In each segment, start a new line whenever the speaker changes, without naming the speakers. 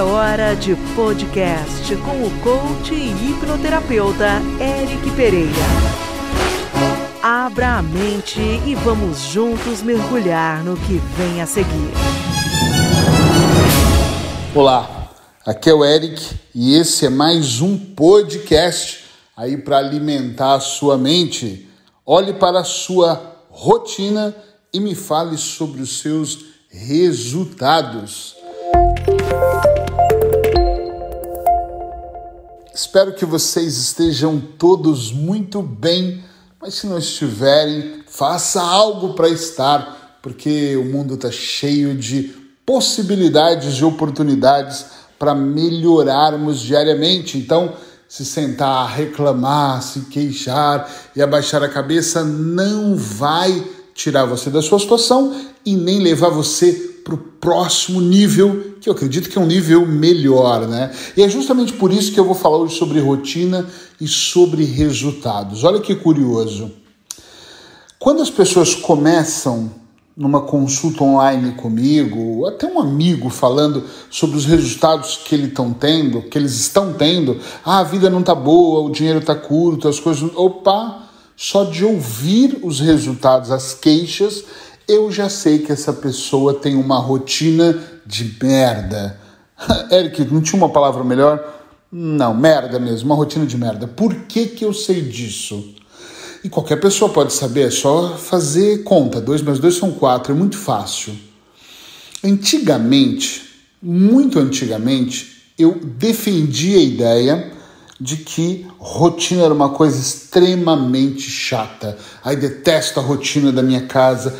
É hora de podcast com o coach e hipnoterapeuta Eric Pereira. Abra a mente e vamos juntos mergulhar no que vem a seguir.
Olá, aqui é o Eric e esse é mais um podcast aí para alimentar a sua mente. Olhe para a sua rotina e me fale sobre os seus resultados. Espero que vocês estejam todos muito bem, mas se não estiverem, faça algo para estar, porque o mundo está cheio de possibilidades e oportunidades para melhorarmos diariamente. Então, se sentar, reclamar, se queixar e abaixar a cabeça não vai tirar você da sua situação e nem levar você para o próximo nível, que eu acredito que é um nível melhor, né? E é justamente por isso que eu vou falar hoje sobre rotina e sobre resultados. Olha que curioso. Quando as pessoas começam numa consulta online comigo, até um amigo falando sobre os resultados que eles estão tendo, que eles estão tendo, ah, a vida não tá boa, o dinheiro tá curto, as coisas, opa, só de ouvir os resultados, as queixas, eu já sei que essa pessoa tem uma rotina de merda. Eric, não tinha uma palavra melhor? Não, merda mesmo, uma rotina de merda. Por que, que eu sei disso? E qualquer pessoa pode saber, é só fazer conta. 2 mais 2 são 4, é muito fácil. Antigamente, muito antigamente, eu defendi a ideia de que rotina era uma coisa extremamente chata. Aí detesto a rotina da minha casa,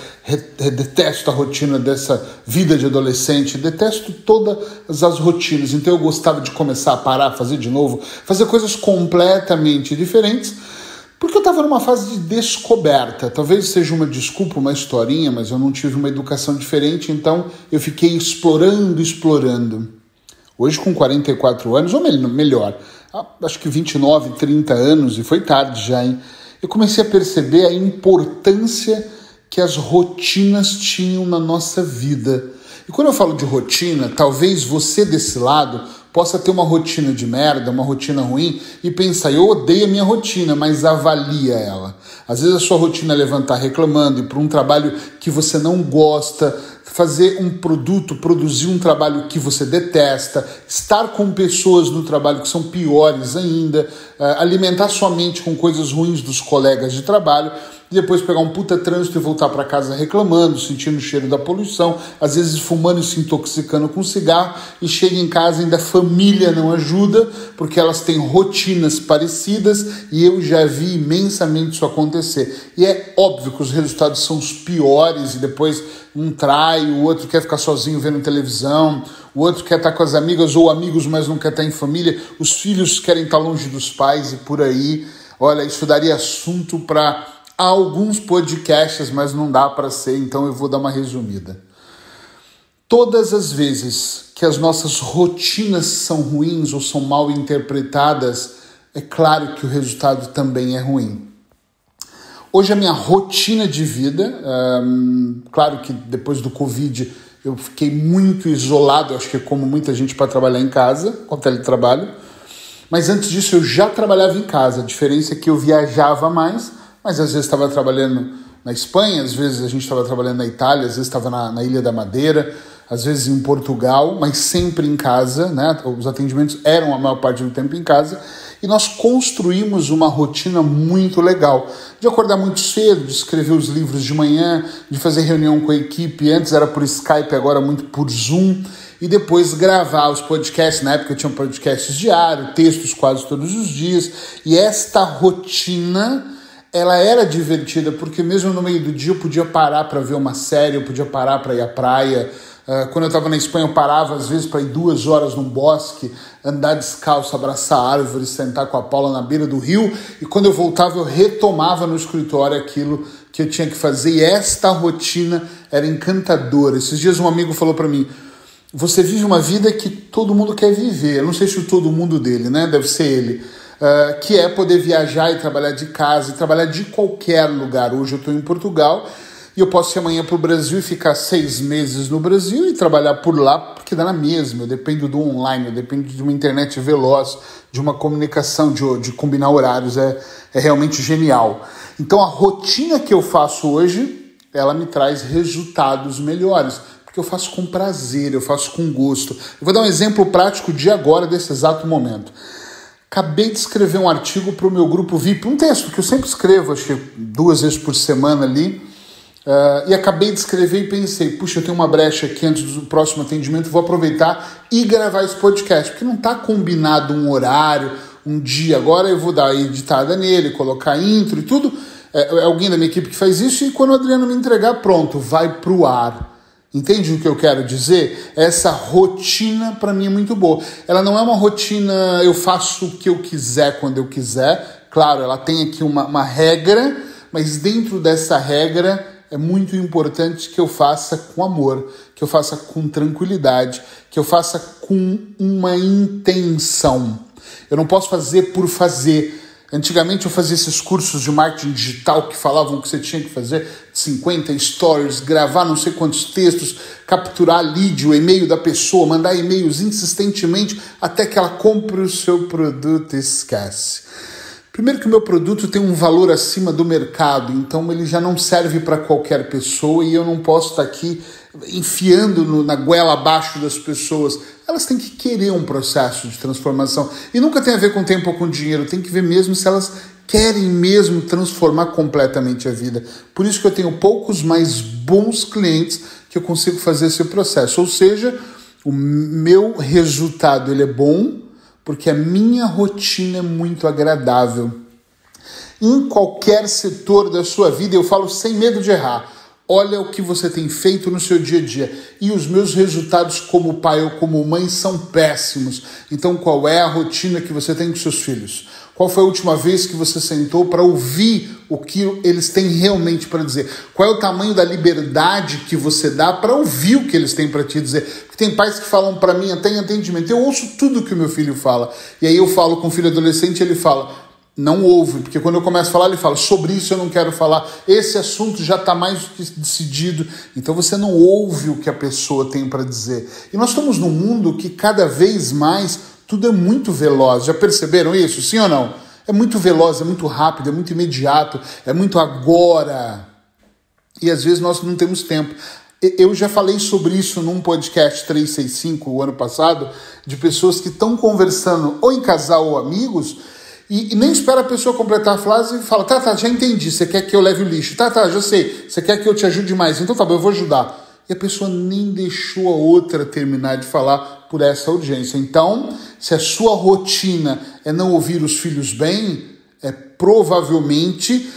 detesto a rotina dessa vida de adolescente, detesto todas as rotinas. Então eu gostava de começar a parar, fazer de novo, fazer coisas completamente diferentes, porque eu estava numa fase de descoberta. Talvez seja uma desculpa, uma historinha, mas eu não tive uma educação diferente, então eu fiquei explorando, explorando. Hoje, com 44 anos, ou melhor, acho que 29, 30 anos, e foi tarde já, hein? Eu comecei a perceber a importância que as rotinas tinham na nossa vida. E quando eu falo de rotina, talvez você desse lado possa ter uma rotina de merda, uma rotina ruim e pensar, eu odeio a minha rotina, mas avalia ela. Às vezes a sua rotina é levantar reclamando e para um trabalho que você não gosta, fazer um produto, produzir um trabalho que você detesta, estar com pessoas no trabalho que são piores ainda, eh, alimentar sua mente com coisas ruins dos colegas de trabalho depois pegar um puta trânsito e voltar para casa reclamando, sentindo o cheiro da poluição, às vezes fumando e se intoxicando com cigarro, e chega em casa ainda a família não ajuda, porque elas têm rotinas parecidas, e eu já vi imensamente isso acontecer. E é óbvio que os resultados são os piores, e depois um trai, o outro quer ficar sozinho vendo televisão, o outro quer estar com as amigas ou amigos, mas não quer estar em família, os filhos querem estar longe dos pais e por aí. Olha, isso daria assunto para Há alguns podcasts, mas não dá para ser, então eu vou dar uma resumida. Todas as vezes que as nossas rotinas são ruins ou são mal interpretadas, é claro que o resultado também é ruim. Hoje a minha rotina de vida, hum, claro que depois do Covid eu fiquei muito isolado, acho que como muita gente para trabalhar em casa, com teletrabalho. Mas antes disso eu já trabalhava em casa. A diferença é que eu viajava mais mas às vezes estava trabalhando na Espanha, às vezes a gente estava trabalhando na Itália, às vezes estava na, na, Ilha da Madeira, às vezes em Portugal, mas sempre em casa, né? Os atendimentos eram a maior parte do tempo em casa e nós construímos uma rotina muito legal de acordar muito cedo, de escrever os livros de manhã, de fazer reunião com a equipe. Antes era por Skype, agora muito por Zoom e depois gravar os podcasts. Na época tinha podcasts diários, textos quase todos os dias. E esta rotina ela era divertida porque mesmo no meio do dia eu podia parar para ver uma série, eu podia parar para ir à praia. Uh, quando eu estava na Espanha, eu parava às vezes para ir duas horas num bosque, andar descalço, abraçar árvores, sentar com a Paula na beira do rio. E quando eu voltava, eu retomava no escritório aquilo que eu tinha que fazer. E esta rotina era encantadora. Esses dias um amigo falou para mim: Você vive uma vida que todo mundo quer viver. Eu não sei se o todo mundo dele, né? Deve ser ele uh, que é poder viajar e trabalhar de casa, e trabalhar de qualquer lugar. Hoje eu estou em Portugal E eu posso ir amanhã para o Brasil e ficar seis meses no Brasil e trabalhar por lá, porque dá na mesma. Eu dependo do online, eu dependo de uma internet veloz, de uma comunicação, de, de combinar horários. É, é realmente genial. Então a rotina que eu faço hoje, ela me traz resultados melhores. Porque eu faço com prazer, eu faço com gosto. Eu vou dar um exemplo prático de agora, desse exato momento. Acabei de escrever um artigo para o meu grupo VIP, um texto que eu sempre escrevo, acho que duas vezes por semana ali. Uh, e acabei de escrever e pensei, puxa, eu tenho uma brecha aqui antes do próximo atendimento, vou aproveitar e gravar esse podcast, porque não está combinado um horário, um dia. Agora eu vou dar a editada nele, colocar intro e tudo. É, é alguém da minha equipe que faz isso, e quando o Adriano me entregar, pronto, vai para o ar. Entende o que eu quero dizer? Essa rotina para mim é muito boa. Ela não é uma rotina, eu faço o que eu quiser quando eu quiser. Claro, ela tem aqui uma, uma regra, mas dentro dessa regra é muito importante que eu faça com amor, que eu faça com tranquilidade, que eu faça com uma intenção. Eu não posso fazer por fazer. Antigamente eu fazia esses cursos de marketing digital que falavam que você tinha que fazer 50 stories, gravar não sei quantos textos, capturar lead, o e-mail da pessoa, mandar e-mails insistentemente até que ela compre o seu produto e esquece. Primeiro que o meu produto tem um valor acima do mercado, então ele já não serve para qualquer pessoa e eu não posso estar aqui enfiando no, na goela abaixo das pessoas. Elas têm que querer um processo de transformação. E nunca tem a ver com tempo ou com dinheiro, tem que ver mesmo se elas querem mesmo transformar completamente a vida. Por isso que eu tenho poucos, mais bons clientes que eu consigo fazer esse processo. Ou seja, o meu resultado ele é bom porque a minha rotina é muito agradável. Em qualquer setor da sua vida, eu falo sem medo de errar Olha o que você tem feito no seu dia a dia. E os meus resultados como pai ou como mãe são péssimos. Então, qual é a rotina que você tem com seus filhos? Qual foi a última vez que você sentou para ouvir o que eles têm realmente para dizer? Qual é o tamanho da liberdade que você dá para ouvir o que eles têm para te dizer? Porque tem pais que falam para mim até atendimento, eu ouço tudo que o meu filho fala. E aí eu falo com o filho adolescente, ele fala: não ouve, porque quando eu começo a falar, ele fala: sobre isso eu não quero falar, esse assunto já está mais do que decidido. Então você não ouve o que a pessoa tem para dizer. E nós estamos num mundo que cada vez mais tudo é muito veloz. Já perceberam isso? Sim ou não? É muito veloz, é muito rápido, é muito imediato, é muito agora. E às vezes nós não temos tempo. Eu já falei sobre isso num podcast 365 o ano passado, de pessoas que estão conversando ou em casal ou amigos e, e, nem espera a pessoa completar a frase e fala: tá, tá, já entendi, você quer que eu leve o lixo, tá, tá, já sei, você quer que eu te ajude mais, então tá bom, eu vou ajudar. E a pessoa nem deixou a outra terminar de falar por essa urgência. Então, se a sua rotina é não ouvir os filhos bem, é provavelmente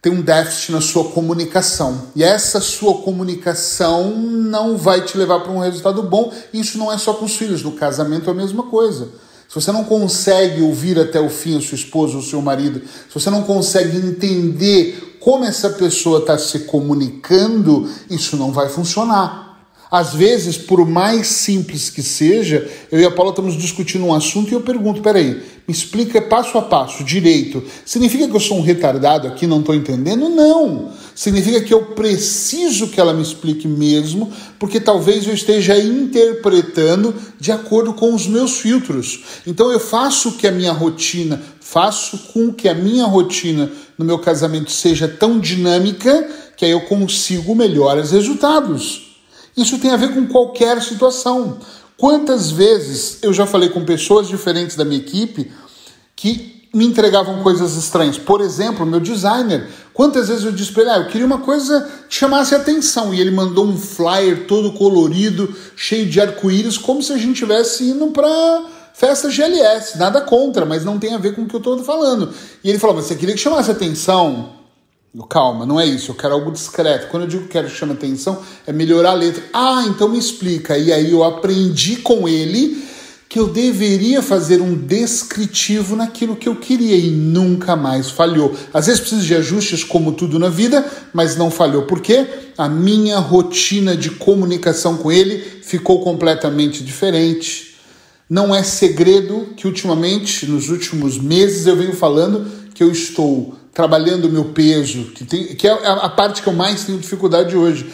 tem um déficit na sua comunicação. E essa sua comunicação não vai te levar para um resultado bom. Isso não é só com os filhos, no casamento é a mesma coisa. Se você não consegue ouvir até o fim a sua esposa ou seu marido, se você não consegue entender como essa pessoa está se comunicando, isso não vai funcionar. Às vezes, por mais simples que seja, eu e a Paula estamos discutindo um assunto e eu pergunto: peraí, me explica passo a passo, direito. Significa que eu sou um retardado aqui, não estou entendendo? Não. Significa que eu preciso que ela me explique mesmo, porque talvez eu esteja interpretando de acordo com os meus filtros. Então eu faço que a minha rotina, faço com que a minha rotina no meu casamento seja tão dinâmica que aí eu consigo melhores resultados. Isso tem a ver com qualquer situação. Quantas vezes eu já falei com pessoas diferentes da minha equipe que me entregavam coisas estranhas? Por exemplo, meu designer. Quantas vezes eu disse para ele, ah, eu queria uma coisa que chamasse atenção, e ele mandou um flyer todo colorido, cheio de arco-íris, como se a gente estivesse indo para festa GLS. Nada contra, mas não tem a ver com o que eu estou falando. E ele falou, mas você queria que chamasse atenção? Calma, não é isso, eu quero algo discreto. Quando eu digo que quero que chame atenção, é melhorar a letra. Ah, então me explica. E aí eu aprendi com ele que eu deveria fazer um descritivo naquilo que eu queria e nunca mais falhou. Às vezes precisa de ajustes, como tudo na vida, mas não falhou. Por quê? A minha rotina de comunicação com ele ficou completamente diferente. Não é segredo que ultimamente, nos últimos meses, eu venho falando que eu estou trabalhando o meu peso, que, tem, que é a parte que eu mais tenho dificuldade hoje.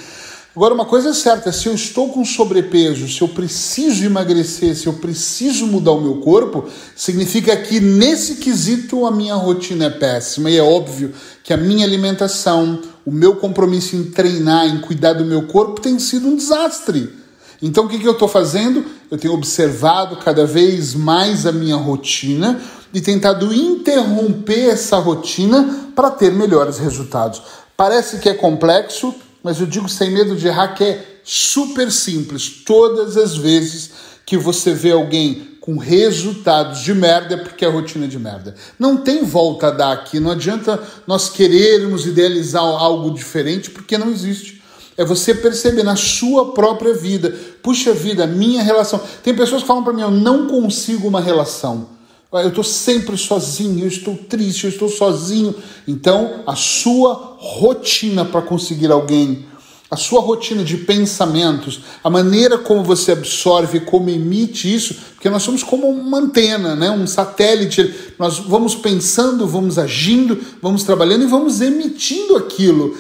Agora, uma coisa é certa: se eu estou com sobrepeso, se eu preciso emagrecer, se eu preciso mudar o meu corpo, significa que nesse quesito a minha rotina é péssima. E é óbvio que a minha alimentação, o meu compromisso em treinar, em cuidar do meu corpo tem sido um desastre. Então, o que, que eu estou fazendo? Eu tenho observado cada vez mais a minha rotina e tentado interromper essa rotina para ter melhores resultados. Parece que é complexo, mas eu digo sem medo de errar que é super simples. Todas as vezes que você vê alguém com resultados de merda é porque a rotina é de merda. Não tem volta a dar aqui, não adianta nós querermos idealizar algo diferente porque não existe. É você perceber na sua própria vida. Puxa vida, minha relação. Tem pessoas que falam para mim, eu não consigo uma relação. Eu estou sempre sozinho, eu estou triste, eu estou sozinho. Então, a sua rotina para conseguir alguém, a sua rotina de pensamentos, a maneira como você absorve, como emite isso, porque nós somos como uma antena, né? um satélite. Nós vamos pensando, vamos agindo, vamos trabalhando e vamos emitindo aquilo.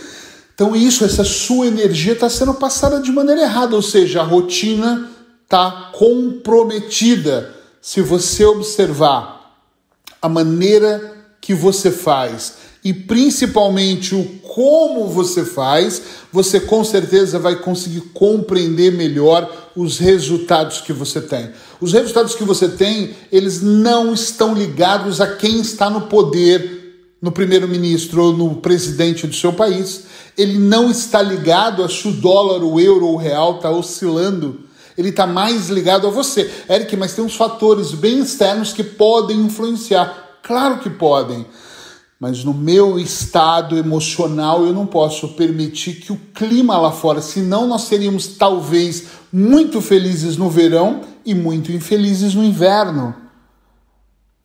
Então, isso, essa sua energia está sendo passada de maneira errada, ou seja, a rotina está comprometida se você observar a maneira que você faz e principalmente o como você faz, você com certeza vai conseguir compreender melhor os resultados que você tem. Os resultados que você tem, eles não estão ligados a quem está no poder, no primeiro-ministro ou no presidente do seu país. Ele não está ligado a se o dólar, o euro ou o real está oscilando ele está mais ligado a você. Eric, mas tem uns fatores bem externos que podem influenciar. Claro que podem. Mas no meu estado emocional eu não posso permitir que o clima lá fora, senão nós seríamos talvez muito felizes no verão e muito infelizes no inverno.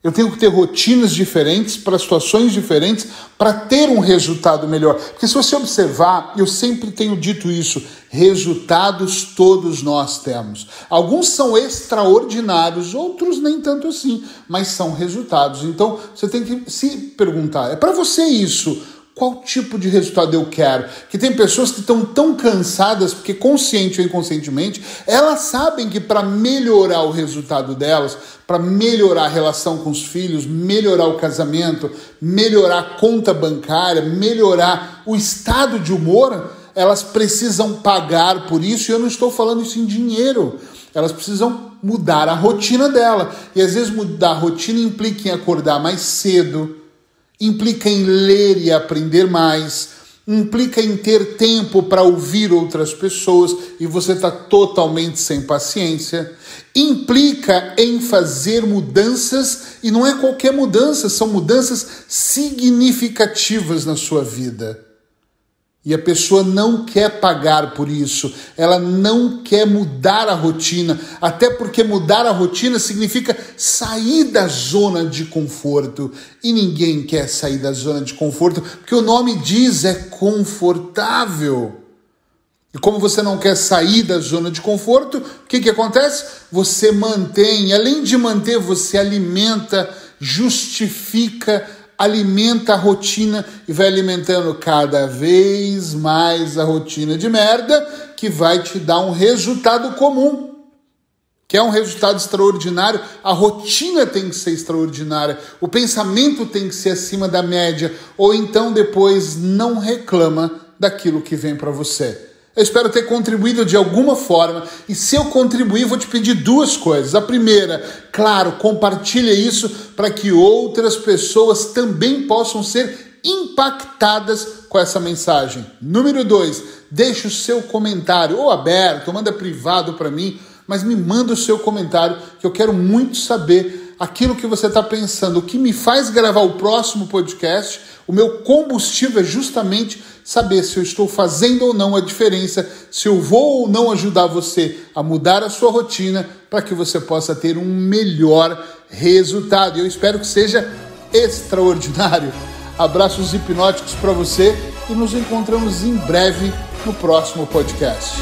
Eu tenho que ter rotinas diferentes para situações diferentes para ter um resultado melhor. Porque se você observar, eu sempre tenho dito isso, resultados todos nós temos. Alguns são extraordinários, outros nem tanto assim, mas são resultados. Então você tem que se perguntar: é para você isso? Qual tipo de resultado eu quero? Que tem pessoas que estão tão cansadas, porque consciente ou inconscientemente, elas sabem que para melhorar o resultado delas, para melhorar a relação com os filhos, melhorar o casamento, melhorar a conta bancária, melhorar o estado de humor, elas precisam pagar por isso, e eu não estou falando isso em dinheiro. Elas precisam mudar a rotina dela. E às vezes mudar a rotina implica em acordar mais cedo, implica em ler e aprender mais, implica em ter tempo para ouvir outras pessoas e você está totalmente sem paciência, implica em fazer mudanças e não é qualquer mudança, são mudanças significativas na sua vida. E a pessoa não quer pagar por isso, ela não quer mudar a rotina, até porque mudar a rotina significa sair da zona de conforto. E ninguém quer sair da zona de conforto, porque o nome diz é confortável. E como você não quer sair da zona de conforto, o que, que acontece? Você mantém, além de manter, você alimenta, justifica alimenta a rotina e vai alimentando cada vez mais a rotina de merda que vai te dar um resultado comum. Que é um resultado extraordinário, a rotina tem que ser extraordinária, o pensamento tem que ser acima da média, ou então depois não reclama daquilo que vem para você. Eu espero ter contribuído de alguma forma. E se eu contribuir, vou te pedir duas coisas. A primeira, claro, compartilha isso para que outras pessoas também possam ser impactadas com essa mensagem. Número dois, deixe o seu comentário, ou aberto, ou manda privado para mim, mas me manda o seu comentário, que eu quero muito saber aquilo que você está pensando. O que me faz gravar o próximo podcast, o meu combustível é justamente saber se eu estou fazendo ou não a diferença, se eu vou ou não ajudar você a mudar a sua rotina para que você possa ter um melhor resultado. Eu espero que seja extraordinário. Abraços hipnóticos para você e nos encontramos em breve no próximo podcast.